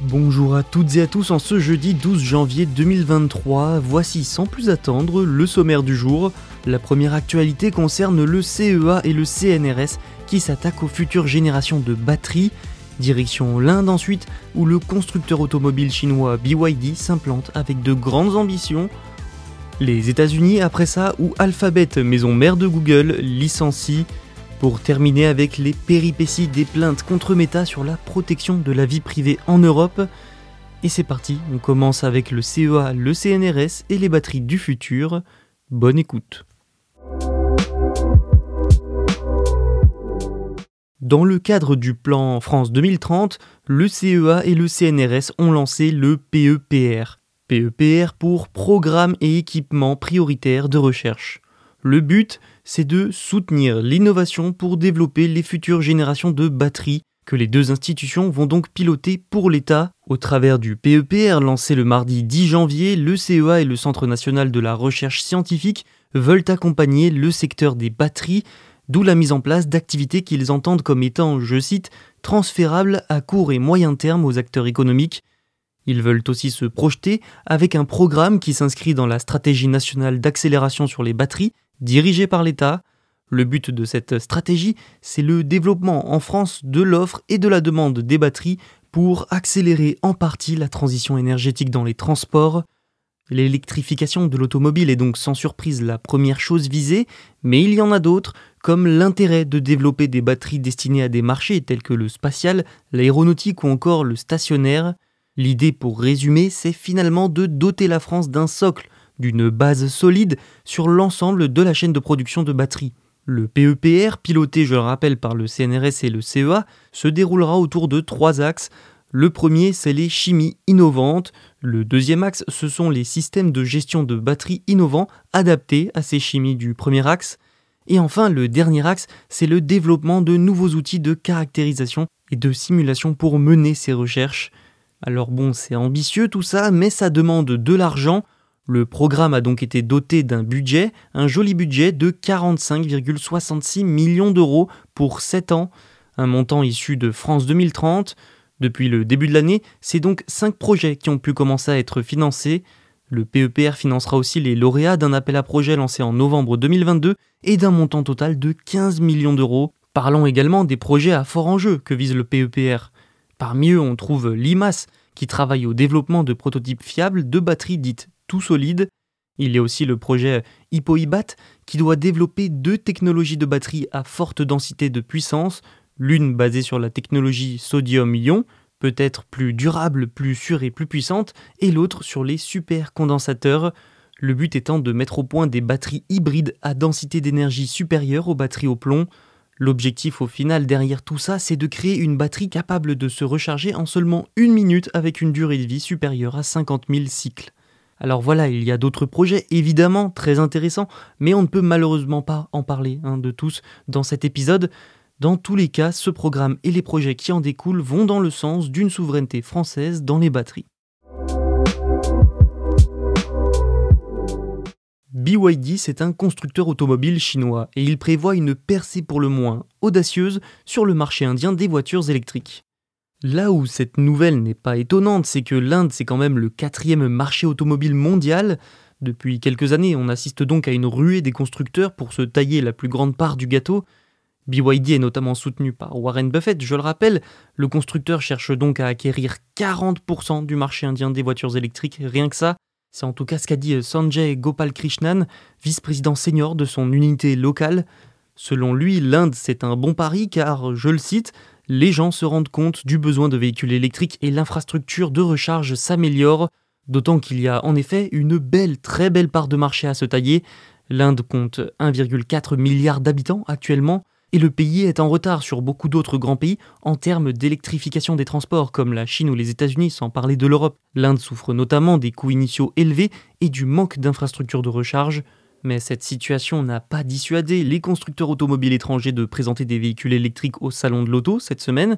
Bonjour à toutes et à tous en ce jeudi 12 janvier 2023. Voici sans plus attendre le sommaire du jour. La première actualité concerne le CEA et le CNRS qui s'attaquent aux futures générations de batteries. Direction l'Inde ensuite, où le constructeur automobile chinois BYD s'implante avec de grandes ambitions. Les États-Unis après ça, où Alphabet, maison mère de Google, licencie. Pour terminer avec les péripéties des plaintes contre Meta sur la protection de la vie privée en Europe. Et c'est parti, on commence avec le CEA, le CNRS et les batteries du futur. Bonne écoute. Dans le cadre du plan France 2030, le CEA et le CNRS ont lancé le PEPR. PEPR pour Programme et équipement prioritaires de recherche. Le but, c'est de soutenir l'innovation pour développer les futures générations de batteries que les deux institutions vont donc piloter pour l'État. Au travers du PEPR lancé le mardi 10 janvier, le CEA et le Centre national de la recherche scientifique veulent accompagner le secteur des batteries, d'où la mise en place d'activités qu'ils entendent comme étant, je cite, transférables à court et moyen terme aux acteurs économiques. Ils veulent aussi se projeter avec un programme qui s'inscrit dans la stratégie nationale d'accélération sur les batteries dirigé par l'État. Le but de cette stratégie, c'est le développement en France de l'offre et de la demande des batteries pour accélérer en partie la transition énergétique dans les transports. L'électrification de l'automobile est donc sans surprise la première chose visée, mais il y en a d'autres, comme l'intérêt de développer des batteries destinées à des marchés tels que le spatial, l'aéronautique ou encore le stationnaire. L'idée, pour résumer, c'est finalement de doter la France d'un socle d'une base solide sur l'ensemble de la chaîne de production de batteries. Le PEPR, piloté, je le rappelle, par le CNRS et le CEA, se déroulera autour de trois axes. Le premier, c'est les chimies innovantes. Le deuxième axe, ce sont les systèmes de gestion de batteries innovants adaptés à ces chimies du premier axe. Et enfin, le dernier axe, c'est le développement de nouveaux outils de caractérisation et de simulation pour mener ces recherches. Alors bon, c'est ambitieux tout ça, mais ça demande de l'argent. Le programme a donc été doté d'un budget, un joli budget de 45,66 millions d'euros pour 7 ans, un montant issu de France 2030. Depuis le début de l'année, c'est donc 5 projets qui ont pu commencer à être financés. Le PEPR financera aussi les lauréats d'un appel à projet lancé en novembre 2022 et d'un montant total de 15 millions d'euros. Parlons également des projets à fort enjeu que vise le PEPR. Parmi eux, on trouve l'IMAS, qui travaille au développement de prototypes fiables de batteries dites tout solide. Il y a aussi le projet HippoIBAT qui doit développer deux technologies de batterie à forte densité de puissance, l'une basée sur la technologie sodium-ion, peut-être plus durable, plus sûre et plus puissante, et l'autre sur les supercondensateurs, le but étant de mettre au point des batteries hybrides à densité d'énergie supérieure aux batteries au plomb. L'objectif au final derrière tout ça, c'est de créer une batterie capable de se recharger en seulement une minute avec une durée de vie supérieure à 50 000 cycles. Alors voilà, il y a d'autres projets évidemment très intéressants, mais on ne peut malheureusement pas en parler hein, de tous dans cet épisode. Dans tous les cas, ce programme et les projets qui en découlent vont dans le sens d'une souveraineté française dans les batteries. BYD, c'est un constructeur automobile chinois et il prévoit une percée pour le moins audacieuse sur le marché indien des voitures électriques. Là où cette nouvelle n'est pas étonnante, c'est que l'Inde, c'est quand même le quatrième marché automobile mondial. Depuis quelques années, on assiste donc à une ruée des constructeurs pour se tailler la plus grande part du gâteau. BYD est notamment soutenu par Warren Buffett, je le rappelle. Le constructeur cherche donc à acquérir 40% du marché indien des voitures électriques, rien que ça. C'est en tout cas ce qu'a dit Sanjay Gopal Krishnan, vice-président senior de son unité locale. Selon lui, l'Inde, c'est un bon pari car, je le cite, les gens se rendent compte du besoin de véhicules électriques et l'infrastructure de recharge s'améliore, d'autant qu'il y a en effet une belle, très belle part de marché à se tailler. L'Inde compte 1,4 milliard d'habitants actuellement, Et le pays est en retard sur beaucoup d'autres grands pays en termes d'électrification des transports, comme la Chine ou les États-Unis, sans parler de l'Europe. L'Inde souffre notamment des coûts initiaux élevés et du manque d'infrastructures de recharge. Mais cette situation n'a pas dissuadé les constructeurs automobiles étrangers de présenter des véhicules électriques au salon de l'auto cette semaine.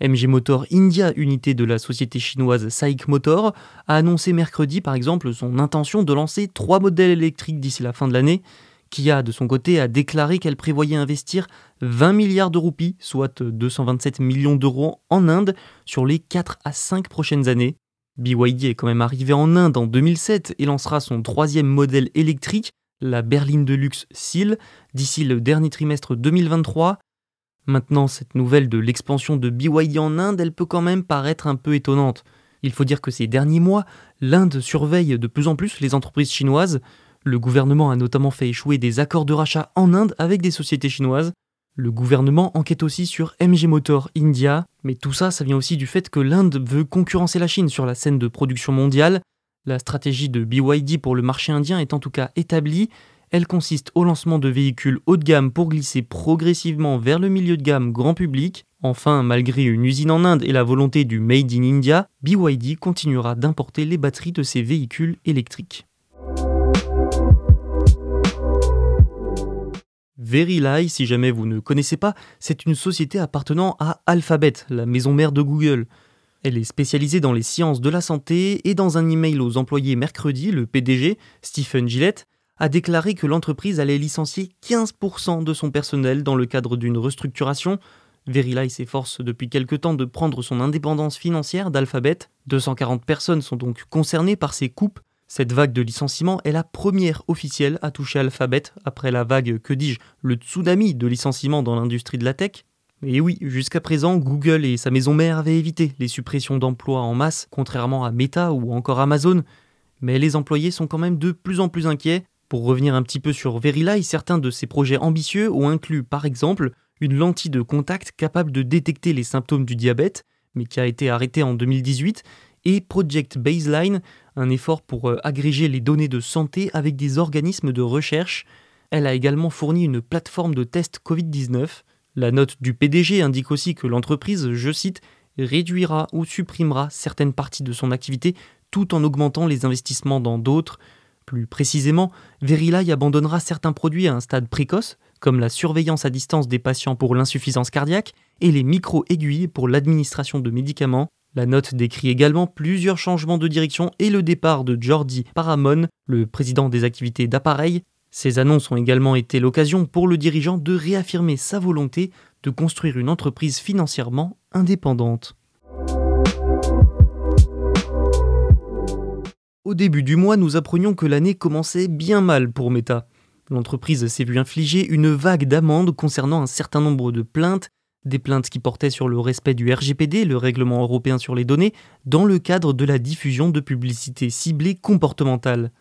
MG Motor India, unité de la société chinoise SAIC Motor, a annoncé mercredi par exemple son intention de lancer trois modèles électriques d'ici la fin de l'année. Kia, de son côté, a déclaré qu'elle prévoyait investir 20 milliards de roupies, soit 227 millions d'euros en Inde, sur les 4 à 5 prochaines années. BYD est quand même arrivé en Inde en 2007 et lancera son troisième modèle électrique la berline de luxe SEAL d'ici le dernier trimestre 2023. Maintenant, cette nouvelle de l'expansion de BYD en Inde, elle peut quand même paraître un peu étonnante. Il faut dire que ces derniers mois, l'Inde surveille de plus en plus les entreprises chinoises. Le gouvernement a notamment fait échouer des accords de rachat en Inde avec des sociétés chinoises. Le gouvernement enquête aussi sur MG Motor India, mais tout ça, ça vient aussi du fait que l'Inde veut concurrencer la Chine sur la scène de production mondiale la stratégie de BYD pour le marché indien est en tout cas établie. Elle consiste au lancement de véhicules haut de gamme pour glisser progressivement vers le milieu de gamme grand public. Enfin, malgré une usine en Inde et la volonté du Made in India, BYD continuera d'importer les batteries de ses véhicules électriques. Verilai, si jamais vous ne connaissez pas, c'est une société appartenant à Alphabet, la maison mère de Google. Elle est spécialisée dans les sciences de la santé et dans un email aux employés mercredi, le PDG, Stephen Gillette, a déclaré que l'entreprise allait licencier 15% de son personnel dans le cadre d'une restructuration. Verilai s'efforce depuis quelque temps de prendre son indépendance financière d'Alphabet. 240 personnes sont donc concernées par ces coupes. Cette vague de licenciements est la première officielle à toucher Alphabet après la vague, que dis-je, le tsunami de licenciements dans l'industrie de la tech. Et oui, jusqu'à présent, Google et sa maison mère avaient évité les suppressions d'emplois en masse, contrairement à Meta ou encore Amazon. Mais les employés sont quand même de plus en plus inquiets. Pour revenir un petit peu sur Verilai, certains de ces projets ambitieux ont inclus par exemple une lentille de contact capable de détecter les symptômes du diabète, mais qui a été arrêtée en 2018, et Project Baseline, un effort pour euh, agréger les données de santé avec des organismes de recherche. Elle a également fourni une plateforme de test Covid-19. La note du PDG indique aussi que l'entreprise, je cite, réduira ou supprimera certaines parties de son activité tout en augmentant les investissements dans d'autres. Plus précisément, Verilai abandonnera certains produits à un stade précoce, comme la surveillance à distance des patients pour l'insuffisance cardiaque et les micro-aiguilles pour l'administration de médicaments. La note décrit également plusieurs changements de direction et le départ de Jordi Paramon, le président des activités d'appareils, ces annonces ont également été l'occasion pour le dirigeant de réaffirmer sa volonté de construire une entreprise financièrement indépendante. Au début du mois, nous apprenions que l'année commençait bien mal pour Meta. L'entreprise s'est vue infliger une vague d'amendes concernant un certain nombre de plaintes, des plaintes qui portaient sur le respect du RGPD, le règlement européen sur les données, dans le cadre de la diffusion de publicités ciblées comportementales.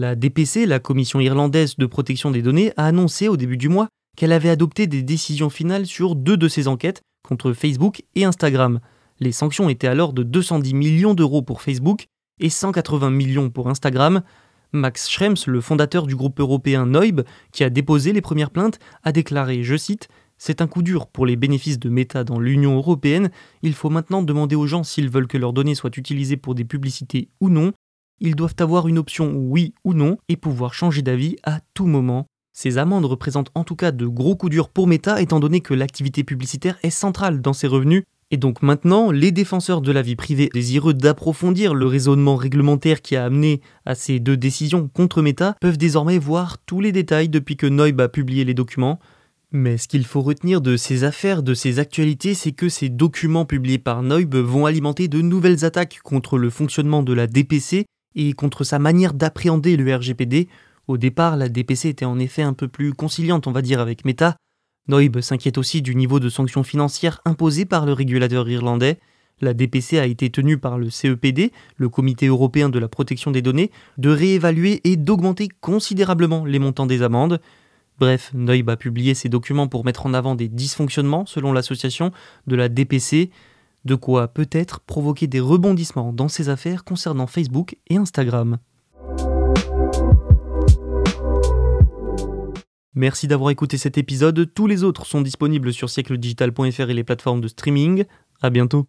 La DPC, la Commission irlandaise de protection des données, a annoncé au début du mois qu'elle avait adopté des décisions finales sur deux de ses enquêtes contre Facebook et Instagram. Les sanctions étaient alors de 210 millions d'euros pour Facebook et 180 millions pour Instagram. Max Schrems, le fondateur du groupe européen Noib, qui a déposé les premières plaintes, a déclaré, je cite, C'est un coup dur pour les bénéfices de Meta dans l'Union européenne. Il faut maintenant demander aux gens s'ils veulent que leurs données soient utilisées pour des publicités ou non ils doivent avoir une option oui ou non et pouvoir changer d'avis à tout moment. Ces amendes représentent en tout cas de gros coups durs pour Meta étant donné que l'activité publicitaire est centrale dans ses revenus. Et donc maintenant, les défenseurs de la vie privée désireux d'approfondir le raisonnement réglementaire qui a amené à ces deux décisions contre Meta peuvent désormais voir tous les détails depuis que Noib a publié les documents. Mais ce qu'il faut retenir de ces affaires, de ces actualités, c'est que ces documents publiés par Noib vont alimenter de nouvelles attaques contre le fonctionnement de la DPC et contre sa manière d'appréhender le RGPD. Au départ, la DPC était en effet un peu plus conciliante, on va dire, avec Meta. Noib s'inquiète aussi du niveau de sanctions financières imposées par le régulateur irlandais. La DPC a été tenue par le CEPD, le Comité européen de la protection des données, de réévaluer et d'augmenter considérablement les montants des amendes. Bref, Noib a publié ces documents pour mettre en avant des dysfonctionnements, selon l'association, de la DPC, de quoi peut-être provoquer des rebondissements dans ces affaires concernant Facebook et Instagram. Merci d'avoir écouté cet épisode. Tous les autres sont disponibles sur siècledigital.fr et les plateformes de streaming. À bientôt.